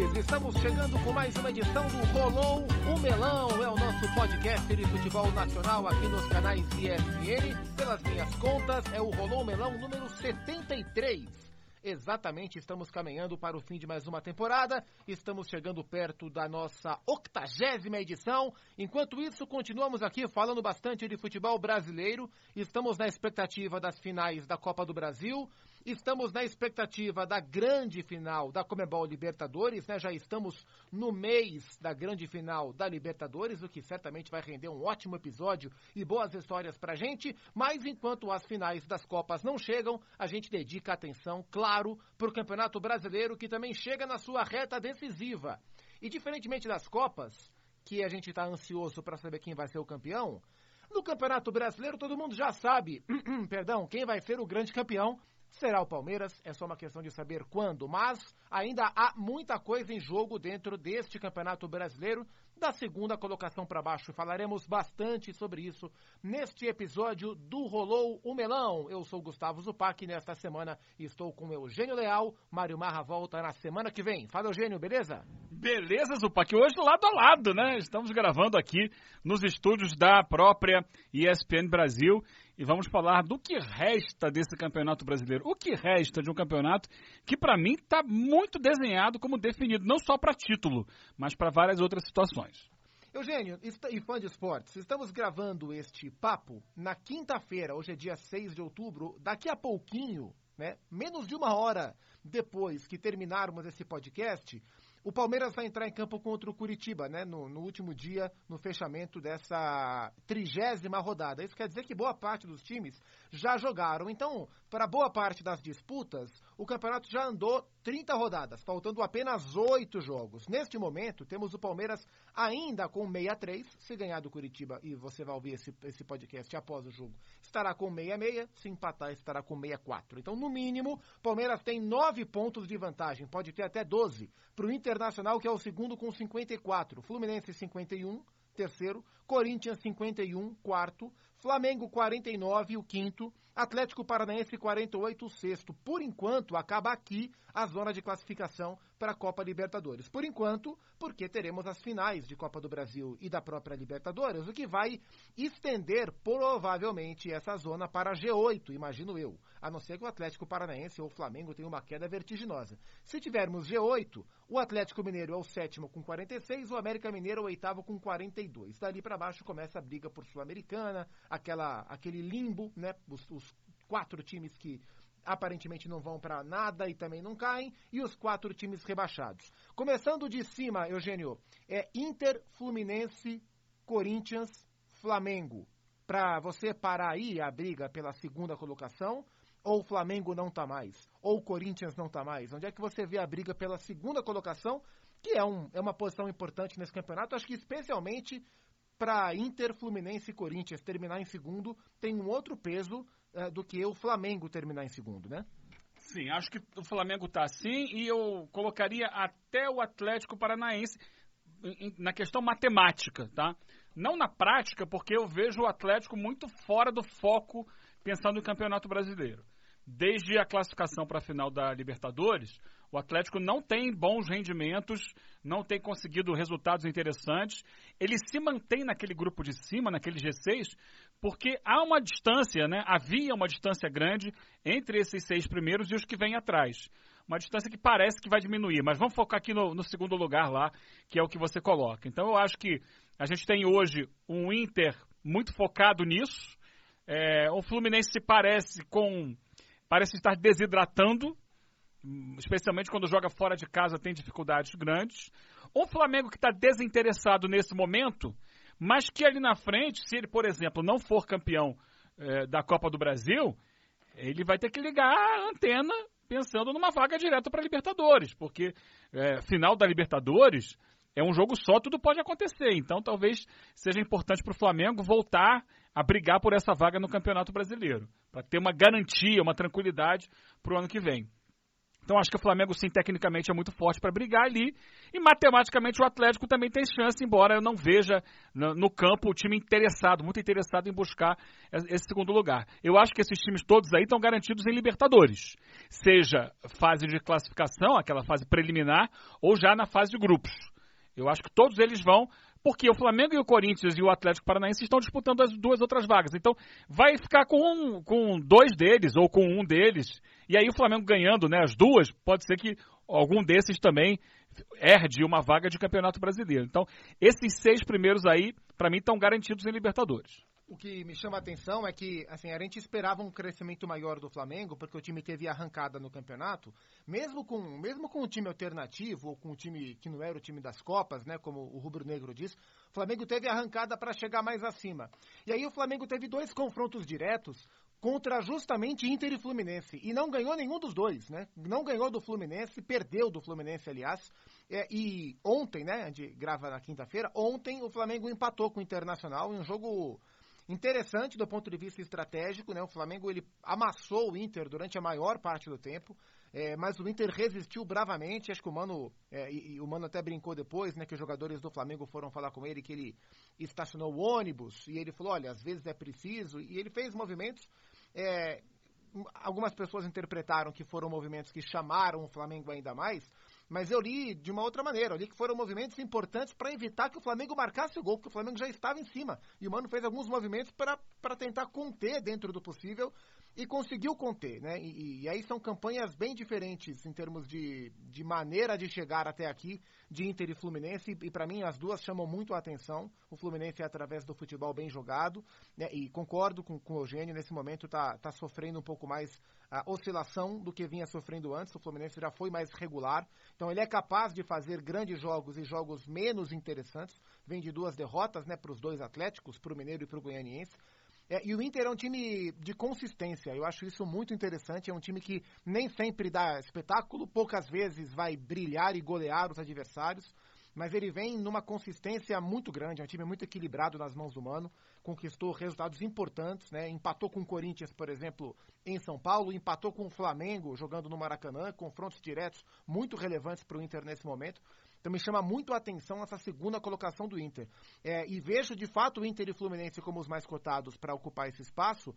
Estamos chegando com mais uma edição do Rolou o Melão. É o nosso podcast de futebol nacional aqui nos canais ESPN. Pelas minhas contas, é o Rolou o Melão número 73. Exatamente, estamos caminhando para o fim de mais uma temporada, estamos chegando perto da nossa octagésima edição. Enquanto isso, continuamos aqui falando bastante de futebol brasileiro, estamos na expectativa das finais da Copa do Brasil, estamos na expectativa da grande final da Comebol Libertadores, né? Já estamos no mês da grande final da Libertadores, o que certamente vai render um ótimo episódio e boas histórias pra gente, mas enquanto as finais das Copas não chegam, a gente dedica atenção, claro, claro para o Campeonato Brasileiro, que também chega na sua reta decisiva. E diferentemente das Copas, que a gente está ansioso para saber quem vai ser o campeão, no Campeonato Brasileiro todo mundo já sabe, perdão, quem vai ser o grande campeão será o Palmeiras, é só uma questão de saber quando, mas ainda há muita coisa em jogo dentro deste Campeonato Brasileiro, da segunda colocação para baixo. Falaremos bastante sobre isso neste episódio do Rolou o Melão. Eu sou Gustavo Zupac e nesta semana estou com Eugênio Leal. Mário Marra volta na semana que vem. Fala, Eugênio, beleza? Beleza, Zupac. Hoje lado a lado, né? Estamos gravando aqui nos estúdios da própria ESPN Brasil e vamos falar do que resta desse campeonato brasileiro. O que resta de um campeonato que, para mim, está muito desenhado como definido, não só para título, mas para várias outras situações. Eugênio e fã de esportes, estamos gravando este papo na quinta-feira, hoje é dia 6 de outubro. Daqui a pouquinho, né, menos de uma hora depois que terminarmos esse podcast, o Palmeiras vai entrar em campo contra o Curitiba, né? No, no último dia, no fechamento dessa trigésima rodada. Isso quer dizer que boa parte dos times já jogaram. Então, para boa parte das disputas, o campeonato já andou 30 rodadas, faltando apenas 8 jogos. Neste momento, temos o Palmeiras ainda com 63. Se ganhar do Curitiba, e você vai ouvir esse, esse podcast após o jogo, estará com 66. Se empatar, estará com 64. Então, no mínimo, Palmeiras tem 9 pontos de vantagem, pode ter até 12 para o Inter Internacional, que é o segundo com 54. Fluminense 51, terceiro. Corinthians 51, quarto. Flamengo 49, o quinto. Atlético Paranaense 48, o sexto. Por enquanto, acaba aqui a zona de classificação para a Copa Libertadores. Por enquanto, porque teremos as finais de Copa do Brasil e da própria Libertadores, o que vai estender provavelmente essa zona para G8, imagino eu. A não ser que o Atlético Paranaense ou o Flamengo tenha uma queda vertiginosa. Se tivermos G8, o Atlético Mineiro é o sétimo com 46, o América Mineiro é o oitavo com 42. Dali para baixo começa a briga por Sul-Americana, aquela aquele limbo, né? Os, os quatro times que aparentemente não vão para nada e também não caem, e os quatro times rebaixados. Começando de cima, Eugênio, é Inter, Fluminense, Corinthians, Flamengo. Para você parar aí a briga pela segunda colocação, ou o Flamengo não tá mais, ou o Corinthians não tá mais? Onde é que você vê a briga pela segunda colocação, que é, um, é uma posição importante nesse campeonato, acho que especialmente para Inter, Fluminense e Corinthians terminar em segundo, tem um outro peso uh, do que o Flamengo terminar em segundo, né? Sim, acho que o Flamengo está assim e eu colocaria até o Atlético Paranaense na questão matemática, tá? Não na prática, porque eu vejo o Atlético muito fora do foco pensando no Campeonato Brasileiro. Desde a classificação para a final da Libertadores, o Atlético não tem bons rendimentos, não tem conseguido resultados interessantes. Ele se mantém naquele grupo de cima, naquele G6, porque há uma distância, né? Havia uma distância grande entre esses seis primeiros e os que vêm atrás. Uma distância que parece que vai diminuir, mas vamos focar aqui no, no segundo lugar lá, que é o que você coloca. Então eu acho que a gente tem hoje um Inter muito focado nisso. É, o Fluminense parece com parece estar desidratando especialmente quando joga fora de casa, tem dificuldades grandes. Um Flamengo que está desinteressado nesse momento, mas que ali na frente, se ele, por exemplo, não for campeão é, da Copa do Brasil, ele vai ter que ligar a antena pensando numa vaga direta para Libertadores, porque é, final da Libertadores é um jogo só, tudo pode acontecer. Então talvez seja importante para o Flamengo voltar a brigar por essa vaga no Campeonato Brasileiro, para ter uma garantia, uma tranquilidade para o ano que vem. Então acho que o Flamengo, sim, tecnicamente é muito forte para brigar ali. E matematicamente o Atlético também tem chance, embora eu não veja no, campo o time interessado, muito interessado em buscar esse segundo lugar. Eu acho que esses times todos aí estão garantidos em Libertadores. Seja fase de classificação, aquela fase preliminar, ou já na fase de grupos. Eu acho que todos eles vão porque o Flamengo e o Corinthians e o Atlético Paranaense estão disputando as duas outras vagas. Então, vai ficar com, um, com dois deles ou com um deles. E aí o Flamengo ganhando né, as duas, pode ser que algum desses também herde uma vaga de campeonato brasileiro. Então, esses seis primeiros aí, para mim, estão garantidos em Libertadores. O que me chama a atenção é que, assim, a gente esperava um crescimento maior do Flamengo, porque o time teve arrancada no campeonato, mesmo com, mesmo com um time alternativo, ou com um time que não era o time das Copas, né, como o Rubro Negro diz, o Flamengo teve arrancada para chegar mais acima. E aí o Flamengo teve dois confrontos diretos contra justamente Inter e Fluminense, e não ganhou nenhum dos dois, né, não ganhou do Fluminense, perdeu do Fluminense, aliás, é, e ontem, né, a gente grava na quinta-feira, ontem o Flamengo empatou com o Internacional em um jogo interessante do ponto de vista estratégico, né? O Flamengo ele amassou o Inter durante a maior parte do tempo, é, mas o Inter resistiu bravamente. Acho que o Mano, é, e, e, o Mano até brincou depois, né? Que os jogadores do Flamengo foram falar com ele que ele estacionou o ônibus e ele falou, olha, às vezes é preciso. E ele fez movimentos. É, algumas pessoas interpretaram que foram movimentos que chamaram o Flamengo ainda mais, mas eu li de uma outra maneira. Eu li que foram movimentos importantes para evitar que o Flamengo marcasse o gol, porque o Flamengo já estava em cima. E o Mano fez alguns movimentos para tentar conter dentro do possível e conseguiu conter, né? E, e, aí são campanhas bem diferentes em termos de, de maneira de chegar até aqui, de Inter e Fluminense, e, e para mim as duas chamam muito a atenção. O Fluminense é através do futebol bem jogado, né? E concordo com, com o Eugênio, nesse momento está tá sofrendo um pouco mais a oscilação do que vinha sofrendo antes. O Fluminense já foi mais regular, então ele é capaz de fazer grandes jogos e jogos menos interessantes. Vem de duas derrotas, né, para os dois Atléticos, para o Mineiro e para o Goianiense. É, e o Inter é um time de consistência, eu acho isso muito interessante. É um time que nem sempre dá espetáculo, poucas vezes vai brilhar e golear os adversários, mas ele vem numa consistência muito grande. É um time muito equilibrado nas mãos do Mano, conquistou resultados importantes, né? Empatou com o Corinthians, por exemplo, em São Paulo, empatou com o Flamengo jogando no Maracanã, confrontos diretos muito relevantes para o Inter nesse momento. Então me chama muito a atenção essa segunda colocação do Inter. É, e vejo de fato o Inter e Fluminense como os mais cotados para ocupar esse espaço,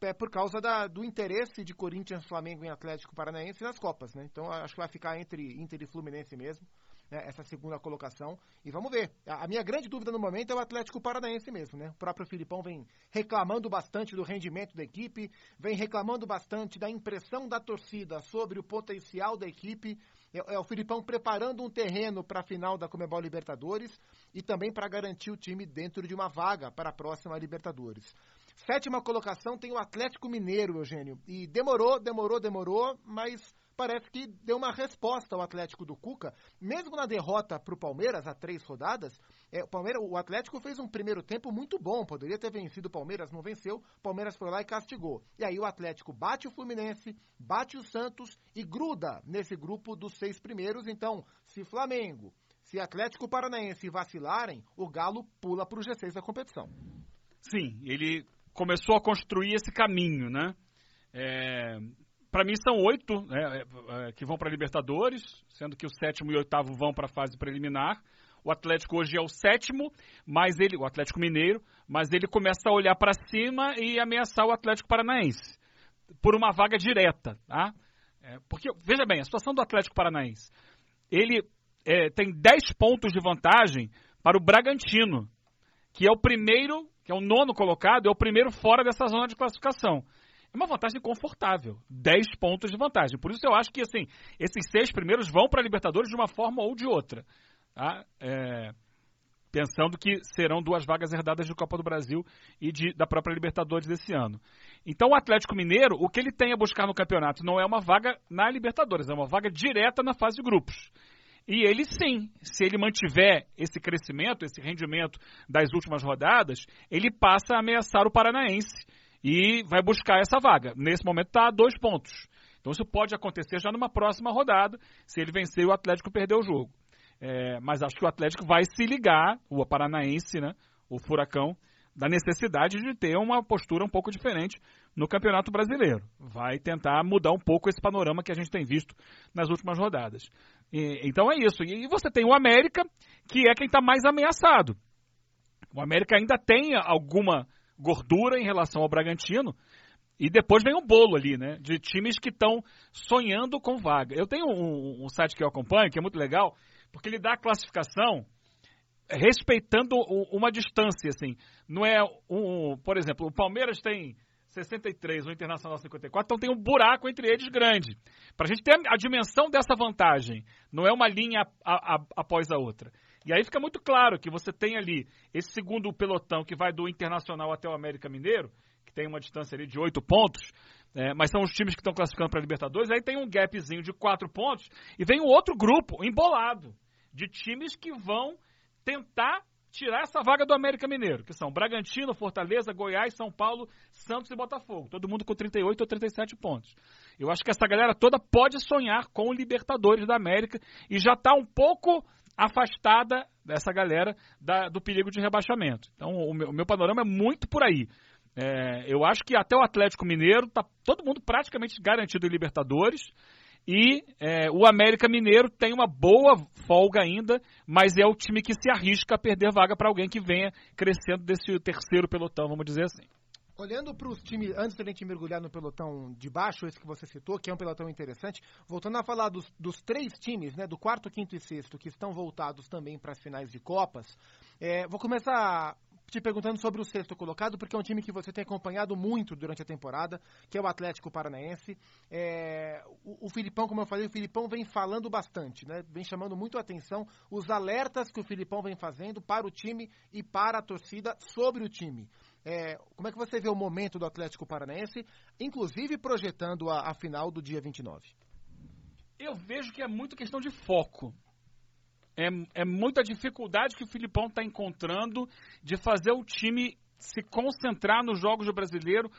é, por causa da, do interesse de Corinthians, Flamengo e Atlético Paranaense nas Copas. Né? Então acho que vai ficar entre Inter e Fluminense mesmo. Né, essa segunda colocação. E vamos ver. A, a, minha grande dúvida no momento é o Atlético Paranaense mesmo, né? O próprio Filipão vem reclamando bastante do rendimento da equipe, vem reclamando bastante da impressão da torcida sobre o potencial da equipe. É, é o Filipão preparando um terreno para a final da Comebol Libertadores e também para garantir o time dentro de uma vaga para a próxima Libertadores. Sétima colocação tem o Atlético Mineiro, Eugênio. E demorou, demorou, demorou, mas parece que deu uma resposta ao Atlético do Cuca, mesmo na derrota para o Palmeiras há três rodadas. É, o, Palmeiras, o Atlético fez um primeiro tempo muito bom, poderia ter vencido o Palmeiras, não venceu. Palmeiras foi lá e castigou. E aí o Atlético bate o Fluminense, bate o Santos e gruda nesse grupo dos seis primeiros. Então, se Flamengo, se Atlético Paranaense vacilarem, o Galo pula para o G6 da competição. Sim, ele começou a construir esse caminho, né? É, para mim são oito né, é, é, que vão para Libertadores, sendo que o sétimo e o oitavo vão para a fase preliminar. O Atlético hoje é o sétimo, mas ele, o Atlético Mineiro, mas ele começa a olhar para cima e ameaçar o Atlético Paranaense por uma vaga direta, tá? É, porque veja bem, a situação do Atlético Paranaense, ele é, tem 10 pontos de vantagem para o Bragantino, que é o primeiro, que é o nono colocado, é o primeiro fora dessa zona de classificação. É uma vantagem confortável. 10 pontos de vantagem. Por isso eu acho que assim, esses seis primeiros vão para a Libertadores de uma forma ou de outra. Tá? É, pensando que serão duas vagas herdadas de Copa do Brasil e de, da própria Libertadores desse ano. Então o Atlético Mineiro, o que ele tem a buscar no campeonato não é uma vaga na Libertadores, é uma vaga direta na fase de grupos. E ele sim, se ele mantiver esse crescimento, esse rendimento das últimas rodadas, ele passa a ameaçar o Paranaense e vai buscar essa vaga. Nesse momento está a dois pontos. Então isso pode acontecer já numa próxima rodada, se ele vencer e o Atlético perder o jogo. É, mas acho que o Atlético vai se ligar, o Paranaense, né, o Furacão, da necessidade de ter uma postura um pouco diferente no Campeonato Brasileiro. Vai tentar mudar um pouco esse panorama que a gente tem visto nas últimas rodadas. E, então é isso. E você tem o América, que é quem está mais ameaçado. O América ainda tem alguma gordura em relação ao Bragantino. E depois vem um bolo ali, né? De times que estão sonhando com vaga. Eu tenho um, um, site que eu acompanho, que é muito legal, porque ele dá a classificação respeitando uma distância, assim. Não é um, por exemplo, o Palmeiras tem 63, o Internacional 54, então tem um buraco entre eles grande. Para a gente ter a dimensão dessa vantagem, não é uma linha a, a, após a outra. E aí fica muito claro que você tem ali esse segundo pelotão que vai do Internacional até o América Mineiro, que tem uma distância ali de oito pontos, é, mas são os times que estão classificando para a Libertadores, aí tem um gapzinho de quatro pontos, e vem um outro grupo embolado de times que vão tentar tirar essa vaga do América Mineiro, que são Bragantino, Fortaleza, Goiás, São Paulo, Santos e Botafogo. Todo mundo com 38 ou 37 pontos. Eu acho que essa galera toda pode sonhar com o Libertadores da América e já está um pouco afastada dessa galera da, do perigo de rebaixamento. Então, o meu, o meu panorama é muito por aí. É, eu acho que até o Atlético Mineiro está todo mundo praticamente garantido em Libertadores. E é, o América Mineiro tem uma boa folga ainda, mas é o time que se arrisca a perder vaga para alguém que venha crescendo desse terceiro pelotão, vamos dizer assim. Olhando para os times, antes da gente mergulhar no pelotão de baixo, esse que você citou, que é um pelotão interessante, voltando a falar dos, dos três times, né, do quarto, quinto e sexto, que estão voltados também para as finais de Copas, é, vou começar te perguntando sobre o sexto colocado, porque é um time que você tem acompanhado muito durante a temporada, que é o Atlético Paranaense. É, o, o, Filipão, como eu falei, o Filipão vem falando bastante, né? Vem chamando muito a atenção os alertas que o Filipão vem fazendo para o time e para a torcida sobre o time. É, como é que você vê o momento do Atlético Paranaense, inclusive projetando a, a final do dia 29? Eu vejo que é muito questão de foco é, é muita dificuldade que o Filipão está encontrando de fazer o time se concentrar nos jogos do brasileiro